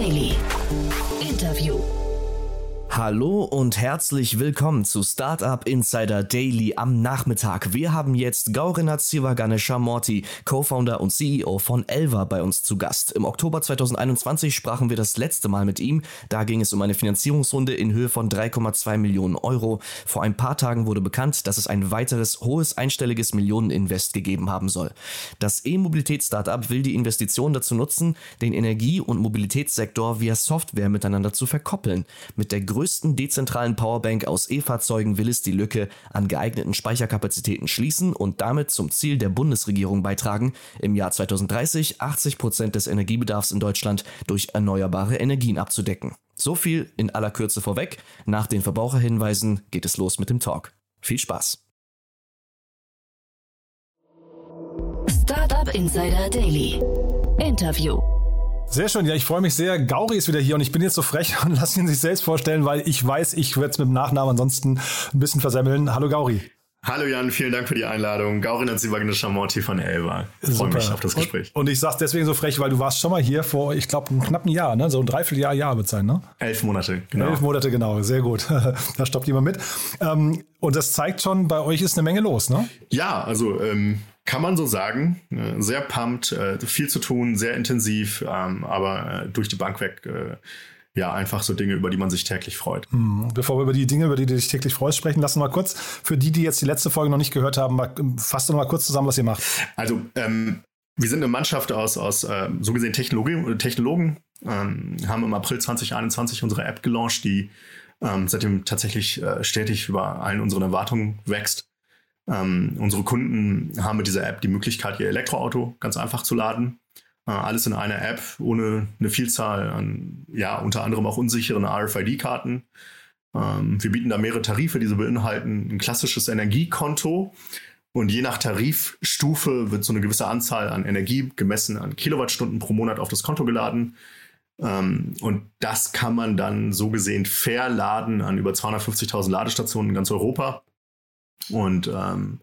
Daily. Hallo und herzlich willkommen zu Startup Insider Daily am Nachmittag. Wir haben jetzt Gaurinath Sivaganesha Morty, Co-Founder und CEO von Elva bei uns zu Gast. Im Oktober 2021 sprachen wir das letzte Mal mit ihm. Da ging es um eine Finanzierungsrunde in Höhe von 3,2 Millionen Euro. Vor ein paar Tagen wurde bekannt, dass es ein weiteres hohes einstelliges Millioneninvest gegeben haben soll. Das E-Mobilitäts-Startup will die Investition dazu nutzen, den Energie- und Mobilitätssektor via Software miteinander zu verkoppeln. Mit der größten dezentralen Powerbank aus E-Fahrzeugen will es die Lücke an geeigneten Speicherkapazitäten schließen und damit zum Ziel der Bundesregierung beitragen, im Jahr 2030 80 Prozent des Energiebedarfs in Deutschland durch erneuerbare Energien abzudecken. So viel in aller Kürze vorweg. Nach den Verbraucherhinweisen geht es los mit dem Talk. Viel Spaß! Startup Insider Daily. Interview. Sehr schön, ja, ich freue mich sehr. Gauri ist wieder hier und ich bin jetzt so frech und lasse ihn sich selbst vorstellen, weil ich weiß, ich werde es mit dem Nachnamen ansonsten ein bisschen versemmeln. Hallo Gauri. Hallo Jan, vielen Dank für die Einladung. Gaurin Nazivagnes Chamorti von Elva. Ich freue mich auf das Gespräch. Und, und ich sag's deswegen so frech, weil du warst schon mal hier vor, ich glaube, einem knappen Jahr, ne? So ein Dreivierteljahr, Jahr wird sein, ne? Elf Monate, genau. Elf Monate, genau. Sehr gut. da stoppt jemand mit. Ähm, und das zeigt schon, bei euch ist eine Menge los, ne? Ja, also ähm, kann man so sagen. Äh, sehr pumped, äh, viel zu tun, sehr intensiv, ähm, aber äh, durch die Bank weg ja, einfach so Dinge, über die man sich täglich freut. Hm, bevor wir über die Dinge, über die du dich täglich freust, sprechen, lass uns mal kurz, für die, die jetzt die letzte Folge noch nicht gehört haben, mal, fasst doch mal kurz zusammen, was ihr macht. Also, ähm, wir sind eine Mannschaft aus, aus äh, so gesehen Technologie, Technologen, ähm, haben im April 2021 unsere App gelauncht, die ähm, seitdem tatsächlich äh, stetig über allen unseren Erwartungen wächst. Ähm, unsere Kunden haben mit dieser App die Möglichkeit, ihr Elektroauto ganz einfach zu laden. Äh, alles in einer App, ohne eine Vielzahl an, ja, unter anderem auch unsicheren RFID-Karten. Ähm, wir bieten da mehrere Tarife, die so beinhalten ein klassisches Energiekonto. Und je nach Tarifstufe wird so eine gewisse Anzahl an Energie gemessen an Kilowattstunden pro Monat auf das Konto geladen. Ähm, und das kann man dann so gesehen verladen an über 250.000 Ladestationen in ganz Europa. Und ähm,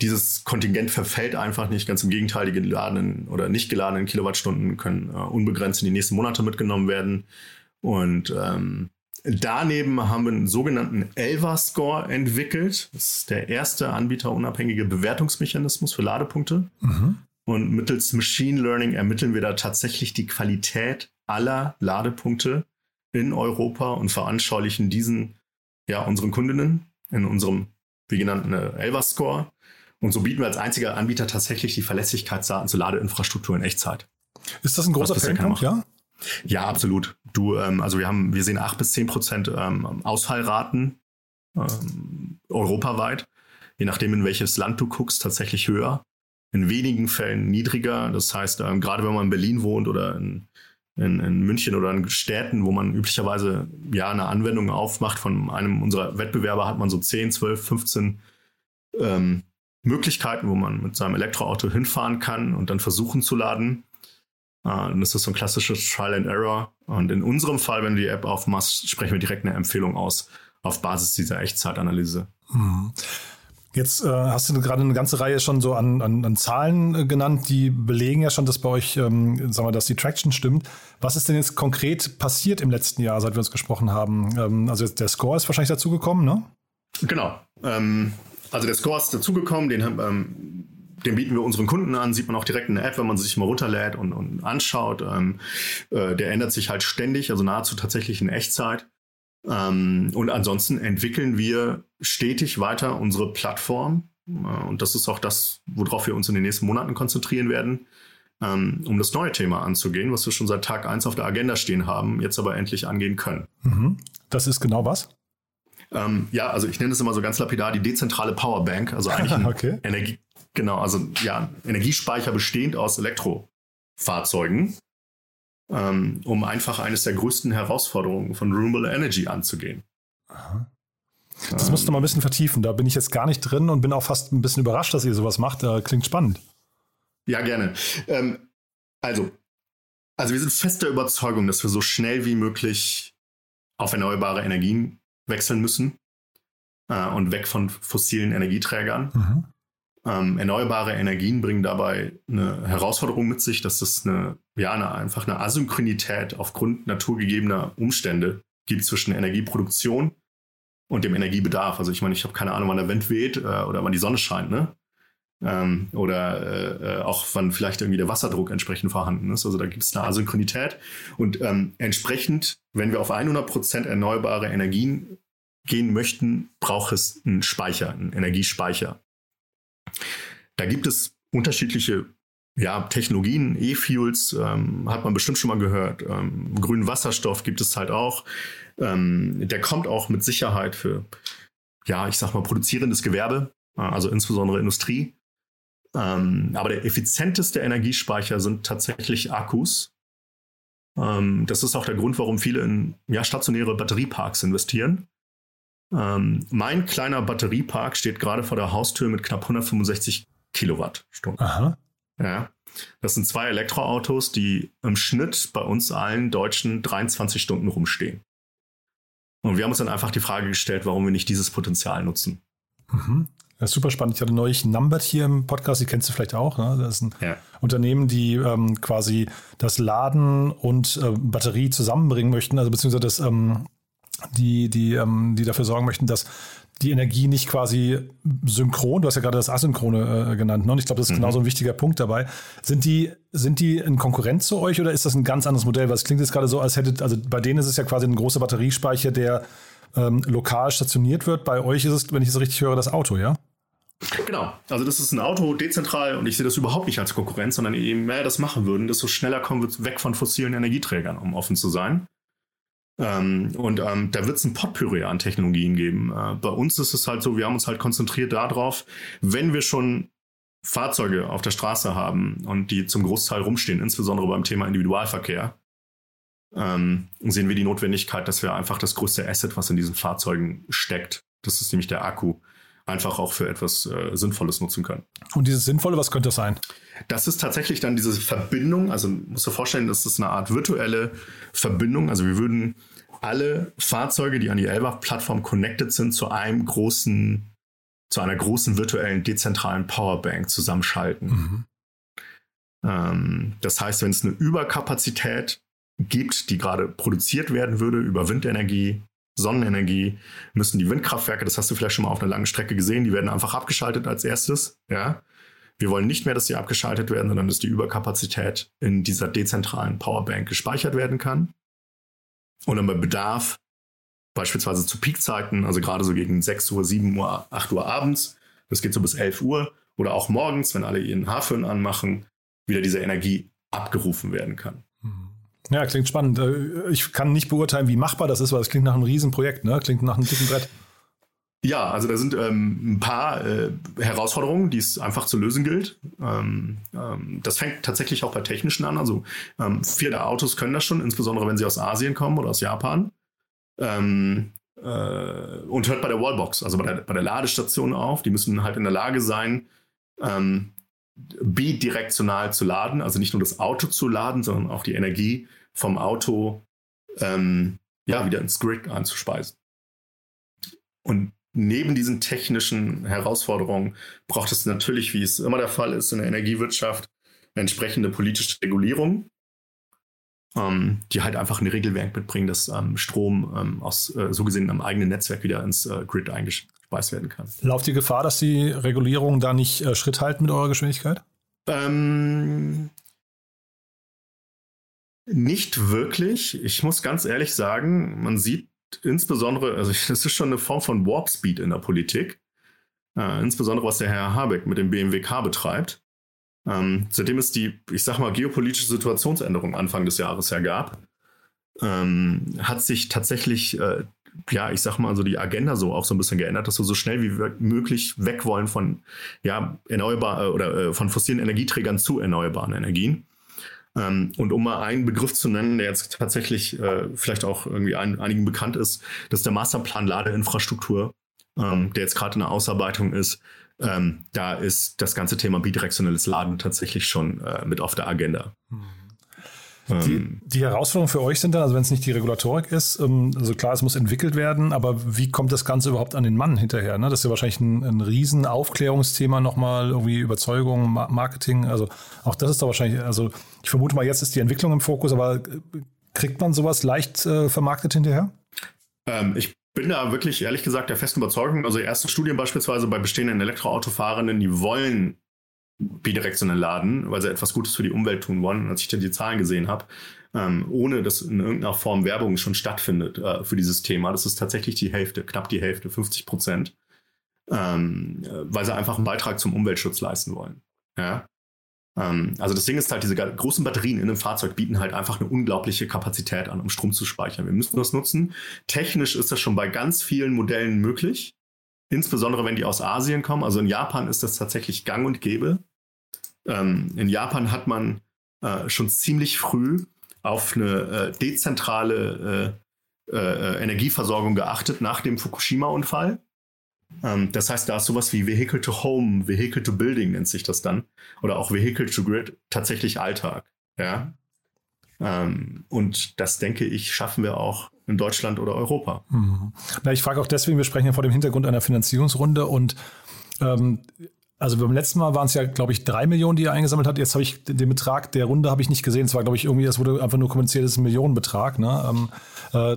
dieses Kontingent verfällt einfach nicht. Ganz im Gegenteil, die geladenen oder nicht geladenen Kilowattstunden können äh, unbegrenzt in die nächsten Monate mitgenommen werden. Und ähm, daneben haben wir einen sogenannten Elva-Score entwickelt. Das ist der erste anbieterunabhängige Bewertungsmechanismus für Ladepunkte. Mhm. Und mittels Machine Learning ermitteln wir da tatsächlich die Qualität aller Ladepunkte in Europa und veranschaulichen diesen ja unseren Kundinnen in unserem wie genannten äh, Elva-Score. Und so bieten wir als einziger Anbieter tatsächlich die Verlässlichkeitsdaten zur Ladeinfrastruktur in Echtzeit. Ist das ein großer Painpunkt, ja? Ja, absolut. Du, ähm, also wir haben, wir sehen acht bis zehn Prozent ähm, Ausfallraten ähm, europaweit. Je nachdem, in welches Land du guckst, tatsächlich höher. In wenigen Fällen niedriger. Das heißt, ähm, gerade wenn man in Berlin wohnt oder in, in, in, München oder in Städten, wo man üblicherweise ja eine Anwendung aufmacht von einem unserer Wettbewerber, hat man so 10, 12, 15 ähm, Möglichkeiten, wo man mit seinem Elektroauto hinfahren kann und dann versuchen zu laden. Uh, das ist so ein klassisches Trial and Error. Und in unserem Fall, wenn du die App aufmachst, sprechen wir direkt eine Empfehlung aus auf Basis dieser Echtzeitanalyse. Mhm. Jetzt äh, hast du gerade eine ganze Reihe schon so an, an, an Zahlen äh, genannt, die belegen ja schon, dass bei euch, ähm, sagen wir, dass die Traction stimmt. Was ist denn jetzt konkret passiert im letzten Jahr, seit wir uns gesprochen haben? Ähm, also der Score ist wahrscheinlich dazugekommen, ne? Genau. Ähm, also der Score ist dazugekommen, den, ähm, den bieten wir unseren Kunden an, sieht man auch direkt in der App, wenn man sich mal runterlädt und, und anschaut. Ähm, äh, der ändert sich halt ständig, also nahezu tatsächlich in Echtzeit. Ähm, und ansonsten entwickeln wir stetig weiter unsere Plattform. Äh, und das ist auch das, worauf wir uns in den nächsten Monaten konzentrieren werden, ähm, um das neue Thema anzugehen, was wir schon seit Tag 1 auf der Agenda stehen haben, jetzt aber endlich angehen können. Mhm. Das ist genau was? Ähm, ja, also ich nenne es immer so ganz lapidar die dezentrale Powerbank, also eigentlich ein okay. Energie, genau, also ja, Energiespeicher bestehend aus Elektrofahrzeugen, ähm, um einfach eines der größten Herausforderungen von Renewable Energy anzugehen. Aha. Das ähm, musst du mal ein bisschen vertiefen. Da bin ich jetzt gar nicht drin und bin auch fast ein bisschen überrascht, dass ihr sowas macht. Äh, klingt spannend. Ja, gerne. Ähm, also, also wir sind fest der Überzeugung, dass wir so schnell wie möglich auf erneuerbare Energien wechseln müssen äh, und weg von fossilen Energieträgern. Mhm. Ähm, erneuerbare Energien bringen dabei eine Herausforderung mit sich, dass es eine ja eine, einfach eine Asynchronität aufgrund naturgegebener Umstände gibt zwischen Energieproduktion und dem Energiebedarf. Also ich meine, ich habe keine Ahnung, wann der Wind weht äh, oder wann die Sonne scheint, ne? Ähm, oder äh, äh, auch wann vielleicht irgendwie der Wasserdruck entsprechend vorhanden ist. Also da gibt es eine Asynchronität. Und ähm, entsprechend, wenn wir auf 100% erneuerbare Energien gehen möchten, braucht es einen Speicher, einen Energiespeicher. Da gibt es unterschiedliche ja, Technologien, E-Fuels, ähm, hat man bestimmt schon mal gehört. Ähm, grünen Wasserstoff gibt es halt auch. Ähm, der kommt auch mit Sicherheit für, ja, ich sag mal, produzierendes Gewerbe, äh, also insbesondere Industrie. Ähm, aber der effizienteste Energiespeicher sind tatsächlich Akkus. Ähm, das ist auch der Grund, warum viele in ja, stationäre Batterieparks investieren. Ähm, mein kleiner Batteriepark steht gerade vor der Haustür mit knapp 165 Kilowattstunden. Aha. Ja. Das sind zwei Elektroautos, die im Schnitt bei uns allen Deutschen 23 Stunden rumstehen. Und wir haben uns dann einfach die Frage gestellt, warum wir nicht dieses Potenzial nutzen. Mhm. Das ist super spannend. Ich hatte neulich Numbert hier im Podcast, die kennst du vielleicht auch. Ne? Das ist ein ja. Unternehmen, die ähm, quasi das Laden und äh, Batterie zusammenbringen möchten, also beziehungsweise das, ähm, die, die, ähm, die dafür sorgen möchten, dass die Energie nicht quasi synchron, du hast ja gerade das Asynchrone äh, genannt, ne? und ich glaube, das ist mhm. genauso ein wichtiger Punkt dabei. Sind die, sind die in Konkurrenz zu euch oder ist das ein ganz anderes Modell? Weil es klingt jetzt gerade so, als hättet, also bei denen ist es ja quasi ein großer Batteriespeicher, der ähm, lokal stationiert wird. Bei euch ist es, wenn ich es richtig höre, das Auto, ja? Genau, also das ist ein Auto dezentral und ich sehe das überhaupt nicht als Konkurrenz, sondern je mehr das machen würden, desto schneller kommen wir weg von fossilen Energieträgern, um offen zu sein. Ähm, und ähm, da wird es ein Potpourri an Technologien geben. Äh, bei uns ist es halt so, wir haben uns halt konzentriert darauf, wenn wir schon Fahrzeuge auf der Straße haben und die zum Großteil rumstehen, insbesondere beim Thema Individualverkehr, ähm, sehen wir die Notwendigkeit, dass wir einfach das größte Asset, was in diesen Fahrzeugen steckt, das ist nämlich der Akku, einfach auch für etwas äh, Sinnvolles nutzen können. Und dieses Sinnvolle, was könnte das sein? Das ist tatsächlich dann diese Verbindung, also musst du vorstellen, das ist eine Art virtuelle Verbindung. Also wir würden alle Fahrzeuge, die an die Elba-Plattform connected sind, zu einem großen, zu einer großen virtuellen dezentralen Powerbank zusammenschalten. Mhm. Ähm, das heißt, wenn es eine Überkapazität gibt, die gerade produziert werden würde über Windenergie, Sonnenenergie, müssen die Windkraftwerke, das hast du vielleicht schon mal auf einer langen Strecke gesehen, die werden einfach abgeschaltet als erstes. Ja? Wir wollen nicht mehr, dass sie abgeschaltet werden, sondern dass die Überkapazität in dieser dezentralen Powerbank gespeichert werden kann. Und dann bei Bedarf, beispielsweise zu Peakzeiten, also gerade so gegen 6 Uhr, 7 Uhr, 8 Uhr abends, das geht so bis 11 Uhr oder auch morgens, wenn alle ihren Haarföhn anmachen, wieder diese Energie abgerufen werden kann. Mhm. Ja, klingt spannend. Äh, ich kann nicht beurteilen, wie machbar das ist, weil es klingt nach einem Riesenprojekt, ne? Klingt nach einem dicken Brett. Ja, also da sind ähm, ein paar äh, Herausforderungen, die es einfach zu lösen gilt. Ähm, ähm, das fängt tatsächlich auch bei technischen an. Also ähm, viele Autos können das schon, insbesondere wenn sie aus Asien kommen oder aus Japan. Ähm, äh, und hört bei der Wallbox, also bei der, bei der Ladestation auf. Die müssen halt in der Lage sein, ähm, bidirektional zu laden, also nicht nur das Auto zu laden, sondern auch die Energie vom Auto ähm, ja, wieder ins Grid einzuspeisen. Und neben diesen technischen Herausforderungen braucht es natürlich, wie es immer der Fall ist in der Energiewirtschaft, eine entsprechende politische Regulierung, ähm, die halt einfach ein Regelwerk mitbringen, dass ähm, Strom ähm, aus äh, so gesehen am eigenen Netzwerk wieder ins äh, Grid eingespeist werden kann. Lauft die Gefahr, dass die Regulierung da nicht äh, Schritt halten mit eurer Geschwindigkeit? Ähm, nicht wirklich. Ich muss ganz ehrlich sagen, man sieht insbesondere, also das ist schon eine Form von Warp Speed in der Politik, äh, insbesondere was der Herr Habeck mit dem BMWK betreibt. Ähm, seitdem es die, ich sag mal, geopolitische Situationsänderung Anfang des Jahres ja gab, ähm, hat sich tatsächlich, äh, ja, ich sag mal, so die Agenda so auch so ein bisschen geändert, dass wir so schnell wie möglich weg wollen von, ja, erneuerbar äh, oder äh, von fossilen Energieträgern zu erneuerbaren Energien. Ähm, und um mal einen Begriff zu nennen, der jetzt tatsächlich äh, vielleicht auch irgendwie ein, einigen bekannt ist, das ist der Masterplan Ladeinfrastruktur, ähm, der jetzt gerade in der Ausarbeitung ist. Ähm, da ist das ganze Thema bidirektionelles Laden tatsächlich schon äh, mit auf der Agenda. Die, ähm, die Herausforderungen für euch sind dann, also wenn es nicht die Regulatorik ist, ähm, also klar, es muss entwickelt werden, aber wie kommt das Ganze überhaupt an den Mann hinterher? Ne? Das ist ja wahrscheinlich ein, ein riesen Aufklärungsthema nochmal, irgendwie Überzeugung, Marketing, also auch das ist da wahrscheinlich, also ich vermute mal, jetzt ist die Entwicklung im Fokus, aber äh, kriegt man sowas leicht äh, vermarktet hinterher? Ähm, ich bin da wirklich ehrlich gesagt der festen Überzeugung, also erste Studien beispielsweise bei bestehenden Elektroautofahrenden, die wollen bidirektionell laden, weil sie etwas Gutes für die Umwelt tun wollen. Und als ich dann die Zahlen gesehen habe, ähm, ohne dass in irgendeiner Form Werbung schon stattfindet äh, für dieses Thema, das ist tatsächlich die Hälfte, knapp die Hälfte, 50 Prozent, ähm, äh, weil sie einfach einen Beitrag zum Umweltschutz leisten wollen. Ja? Ähm, also das Ding ist halt, diese großen Batterien in einem Fahrzeug bieten halt einfach eine unglaubliche Kapazität an, um Strom zu speichern. Wir müssen das nutzen. Technisch ist das schon bei ganz vielen Modellen möglich. Insbesondere wenn die aus Asien kommen. Also in Japan ist das tatsächlich gang und gäbe. Ähm, in Japan hat man äh, schon ziemlich früh auf eine äh, dezentrale äh, äh Energieversorgung geachtet nach dem Fukushima-Unfall. Ähm, das heißt, da ist sowas wie Vehicle to Home, Vehicle to Building nennt sich das dann. Oder auch Vehicle to Grid tatsächlich Alltag. Ja. Ähm, und das denke ich, schaffen wir auch in Deutschland oder Europa. Mhm. Na, ich frage auch deswegen, wir sprechen ja vor dem Hintergrund einer Finanzierungsrunde und ähm, also beim letzten Mal waren es ja, glaube ich, drei Millionen, die er eingesammelt hat. Jetzt habe ich den Betrag der Runde habe ich nicht gesehen. Es war, glaube ich, irgendwie, es wurde einfach nur kommuniziert, es ist ein Millionenbetrag. Ne? Ähm, äh,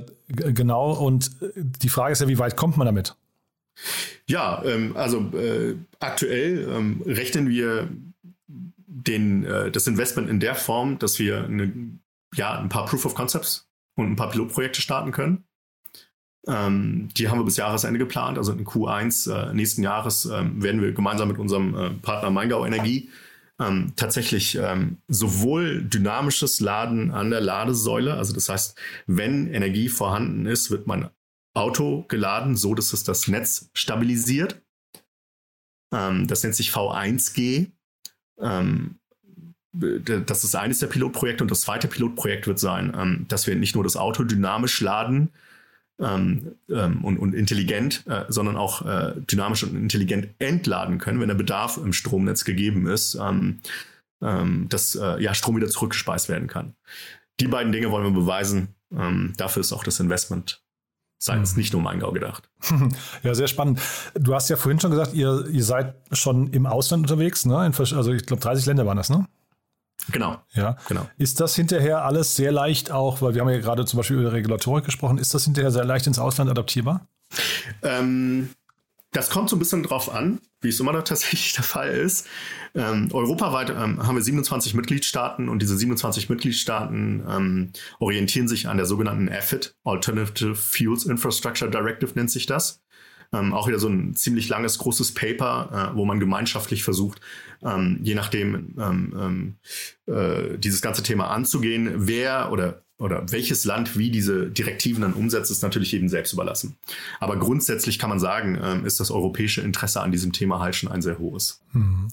genau. Und die Frage ist ja, wie weit kommt man damit? Ja, ähm, also äh, aktuell ähm, rechnen wir den, äh, das Investment in der Form, dass wir eine, ja, ein paar Proof of Concepts und ein paar Pilotprojekte starten können. Ähm, die haben wir bis Jahresende geplant. Also in Q1 äh, nächsten Jahres ähm, werden wir gemeinsam mit unserem äh, Partner Maingau Energie ähm, tatsächlich ähm, sowohl dynamisches Laden an der Ladesäule, also das heißt, wenn Energie vorhanden ist, wird mein Auto geladen, so dass es das Netz stabilisiert. Ähm, das nennt sich V1G. Ähm, das ist eines der Pilotprojekte und das zweite Pilotprojekt wird sein, dass wir nicht nur das Auto dynamisch laden, ähm, ähm, und, und, intelligent, äh, sondern auch äh, dynamisch und intelligent entladen können, wenn der Bedarf im Stromnetz gegeben ist, ähm, ähm dass äh, ja, Strom wieder zurückgespeist werden kann. Die beiden Dinge wollen wir beweisen. Ähm, dafür ist auch das Investment seitens mhm. nicht nur Maingau gedacht. Ja, sehr spannend. Du hast ja vorhin schon gesagt, ihr, ihr seid schon im Ausland unterwegs, ne? In, also ich glaube 30 Länder waren das, ne? Genau. Ja, genau. Ist das hinterher alles sehr leicht auch, weil wir haben ja gerade zum Beispiel über Regulatorik gesprochen, ist das hinterher sehr leicht ins Ausland adaptierbar? Ähm, das kommt so ein bisschen drauf an, wie es immer noch tatsächlich der Fall ist. Ähm, europaweit ähm, haben wir 27 Mitgliedstaaten und diese 27 Mitgliedstaaten ähm, orientieren sich an der sogenannten AFID, Alternative Fuels Infrastructure Directive nennt sich das. Ähm, auch wieder so ein ziemlich langes, großes Paper, äh, wo man gemeinschaftlich versucht, ähm, je nachdem ähm, ähm, äh, dieses ganze Thema anzugehen, wer oder oder welches Land wie diese Direktiven dann umsetzt, ist natürlich jedem selbst überlassen. Aber grundsätzlich kann man sagen, ähm, ist das europäische Interesse an diesem Thema halt schon ein sehr hohes. Mhm.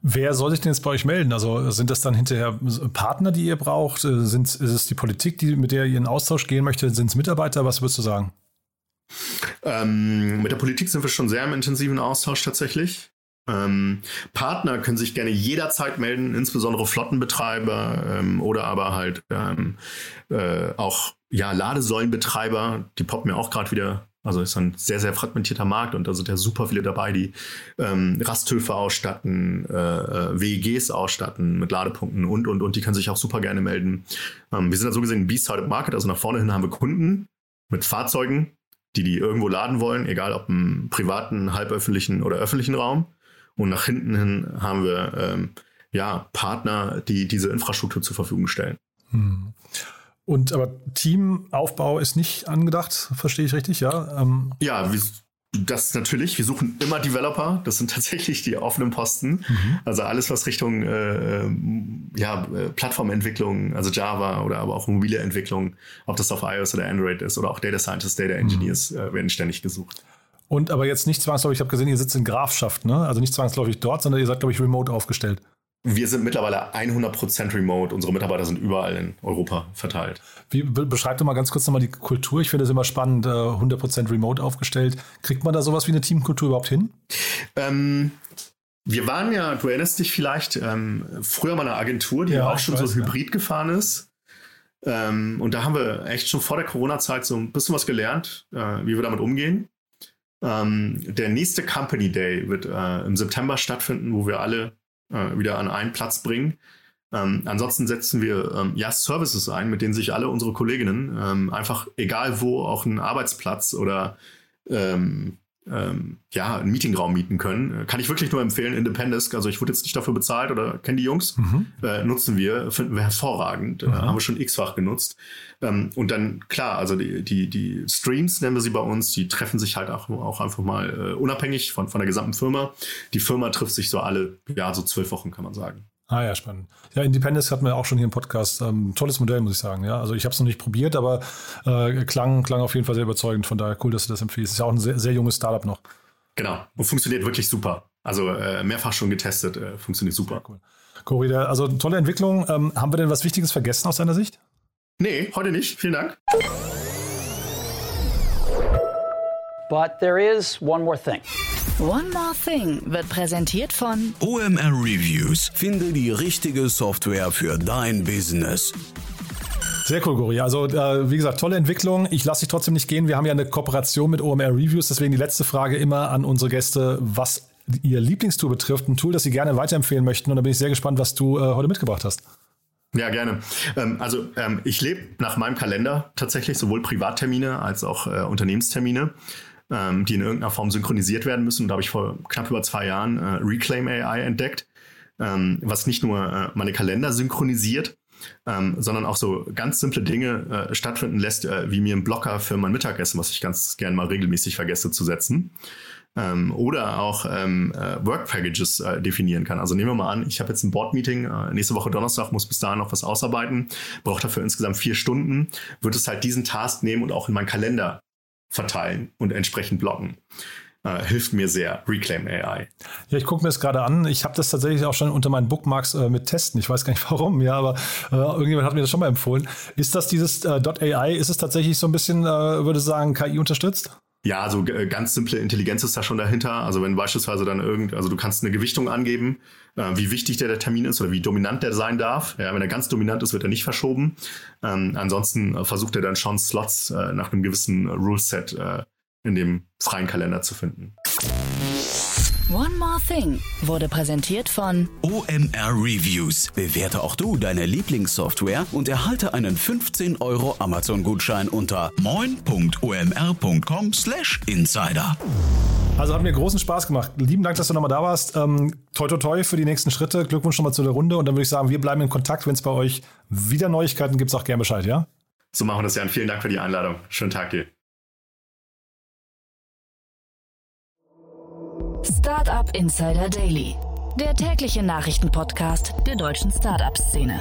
Wer soll sich denn jetzt bei euch melden? Also sind das dann hinterher Partner, die ihr braucht? Äh, sind, ist es die Politik, die, mit der ihr in Austausch gehen möchte? Sind es Mitarbeiter? Was würdest du sagen? Ähm, mit der Politik sind wir schon sehr im intensiven Austausch tatsächlich. Ähm, Partner können sich gerne jederzeit melden, insbesondere Flottenbetreiber ähm, oder aber halt ähm, äh, auch ja, Ladesäulenbetreiber, die poppen mir auch gerade wieder. Also ist ein sehr, sehr fragmentierter Markt und da sind ja super viele dabei, die ähm, Rasthöfe ausstatten, äh, äh WEGs ausstatten mit Ladepunkten und, und, und. Die können sich auch super gerne melden. Ähm, wir sind da so gesehen ein B-Sided Market, also nach vorne hin haben wir Kunden mit Fahrzeugen, die die irgendwo laden wollen, egal ob im privaten, halböffentlichen oder öffentlichen Raum. Und nach hinten hin haben wir ähm, ja Partner, die diese Infrastruktur zur Verfügung stellen. Hm. Und aber Teamaufbau ist nicht angedacht, verstehe ich richtig, ja? Ähm. Ja, wir, das natürlich. Wir suchen immer Developer. Das sind tatsächlich die offenen Posten. Mhm. Also alles, was Richtung äh, ja, äh, Plattformentwicklung, also Java oder aber auch mobile Entwicklung, ob das auf iOS oder Android ist oder auch Data Scientists, Data Engineers mhm. äh, werden ständig gesucht. Und aber jetzt nicht zwangsläufig, ich habe gesehen, ihr sitzt in Grafschaft, ne? Also nicht zwangsläufig dort, sondern ihr seid, glaube ich, remote aufgestellt. Wir sind mittlerweile 100% remote. Unsere Mitarbeiter sind überall in Europa verteilt. Wie, beschreib doch mal ganz kurz nochmal die Kultur. Ich finde es immer spannend, 100% äh, remote aufgestellt. Kriegt man da sowas wie eine Teamkultur überhaupt hin? Ähm, wir waren ja, du erinnerst dich vielleicht, ähm, früher mal eine Agentur, die ja, auch schon weiß, so hybrid ja. gefahren ist. Ähm, und da haben wir echt schon vor der Corona-Zeit so ein bisschen was gelernt, äh, wie wir damit umgehen. Ähm, der nächste Company Day wird äh, im September stattfinden, wo wir alle äh, wieder an einen Platz bringen. Ähm, ansonsten setzen wir ähm, ja Services ein, mit denen sich alle unsere Kolleginnen ähm, einfach, egal wo, auch einen Arbeitsplatz oder ähm, ähm, ja, einen Meetingraum mieten können. Äh, kann ich wirklich nur empfehlen, Independence. Also ich wurde jetzt nicht dafür bezahlt oder kenne die Jungs. Mhm. Äh, nutzen wir, finden wir hervorragend. Mhm. Äh, haben wir schon x-fach genutzt. Ähm, und dann, klar, also die, die, die Streams nennen wir sie bei uns, die treffen sich halt auch, auch einfach mal äh, unabhängig von, von der gesamten Firma. Die Firma trifft sich so alle, ja, so zwölf Wochen, kann man sagen. Ah ja, spannend. Ja, Independence hatten wir auch schon hier im Podcast. Ähm, tolles Modell, muss ich sagen. Ja, also ich habe es noch nicht probiert, aber äh, klang, klang auf jeden Fall sehr überzeugend. Von daher cool, dass du das empfiehlst. Ist ja auch ein sehr, sehr junges Startup noch. Genau. Und funktioniert wirklich super. Also äh, mehrfach schon getestet, äh, funktioniert super. Ja, cool. Cory, also tolle Entwicklung. Ähm, haben wir denn was Wichtiges vergessen aus deiner Sicht? Nee, heute nicht. Vielen Dank. But there is one more thing. One More Thing wird präsentiert von OMR Reviews. Finde die richtige Software für dein Business. Sehr cool, Gori. Also, äh, wie gesagt, tolle Entwicklung. Ich lasse dich trotzdem nicht gehen. Wir haben ja eine Kooperation mit OMR Reviews. Deswegen die letzte Frage immer an unsere Gäste, was ihr Lieblingstool betrifft. Ein Tool, das sie gerne weiterempfehlen möchten. Und da bin ich sehr gespannt, was du äh, heute mitgebracht hast. Ja, gerne. Ähm, also ähm, ich lebe nach meinem Kalender tatsächlich sowohl Privattermine als auch äh, Unternehmenstermine ähm, die in irgendeiner Form synchronisiert werden müssen. Und da habe ich vor knapp über zwei Jahren äh, Reclaim AI entdeckt, ähm, was nicht nur äh, meine Kalender synchronisiert, ähm, sondern auch so ganz simple Dinge äh, stattfinden lässt, äh, wie mir ein Blocker für mein Mittagessen, was ich ganz gern mal regelmäßig vergesse zu setzen. Ähm, oder auch ähm, äh, Work Packages äh, definieren kann. Also nehmen wir mal an, ich habe jetzt ein Board-Meeting, äh, nächste Woche Donnerstag, muss bis dahin noch was ausarbeiten, brauche dafür insgesamt vier Stunden, würde es halt diesen Task nehmen und auch in meinen Kalender verteilen und entsprechend blocken. Äh, hilft mir sehr, Reclaim AI. Ja, ich gucke mir das gerade an. Ich habe das tatsächlich auch schon unter meinen Bookmarks äh, mit testen. Ich weiß gar nicht warum, ja, aber äh, irgendjemand hat mir das schon mal empfohlen. Ist das dieses äh, .ai, ist es tatsächlich so ein bisschen, äh, würde sagen, KI unterstützt? Ja, so äh, ganz simple Intelligenz ist da schon dahinter. Also wenn beispielsweise dann irgend, also du kannst eine Gewichtung angeben, äh, wie wichtig der, der Termin ist oder wie dominant der sein darf. Ja, wenn er ganz dominant ist, wird er nicht verschoben. Ähm, ansonsten äh, versucht er dann schon Slots äh, nach einem gewissen Ruleset äh, in dem freien Kalender zu finden. One More Thing wurde präsentiert von OMR Reviews. Bewerte auch du deine Lieblingssoftware und erhalte einen 15 Euro Amazon-Gutschein unter moin.omr.com/insider. Also hat mir großen Spaß gemacht. Lieben Dank, dass du nochmal da warst. Ähm, toi, toi, toi für die nächsten Schritte. Glückwunsch nochmal zu der Runde. Und dann würde ich sagen, wir bleiben in Kontakt. Wenn es bei euch wieder Neuigkeiten gibt, auch gerne Bescheid, ja? So machen wir das, Jan. Vielen Dank für die Einladung. Schönen Tag dir. Startup Insider Daily, der tägliche Nachrichtenpodcast der deutschen Startup-Szene.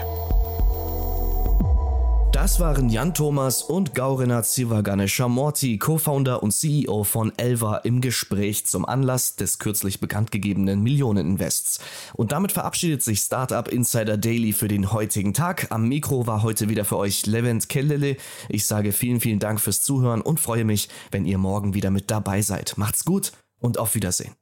Das waren Jan Thomas und Gaurina Zivaganesha Morty, Co-Founder und CEO von Elva im Gespräch zum Anlass des kürzlich bekannt gegebenen Millioneninvests. Und damit verabschiedet sich Startup Insider Daily für den heutigen Tag. Am Mikro war heute wieder für euch Levent Kellele. Ich sage vielen, vielen Dank fürs Zuhören und freue mich, wenn ihr morgen wieder mit dabei seid. Macht's gut und auf Wiedersehen.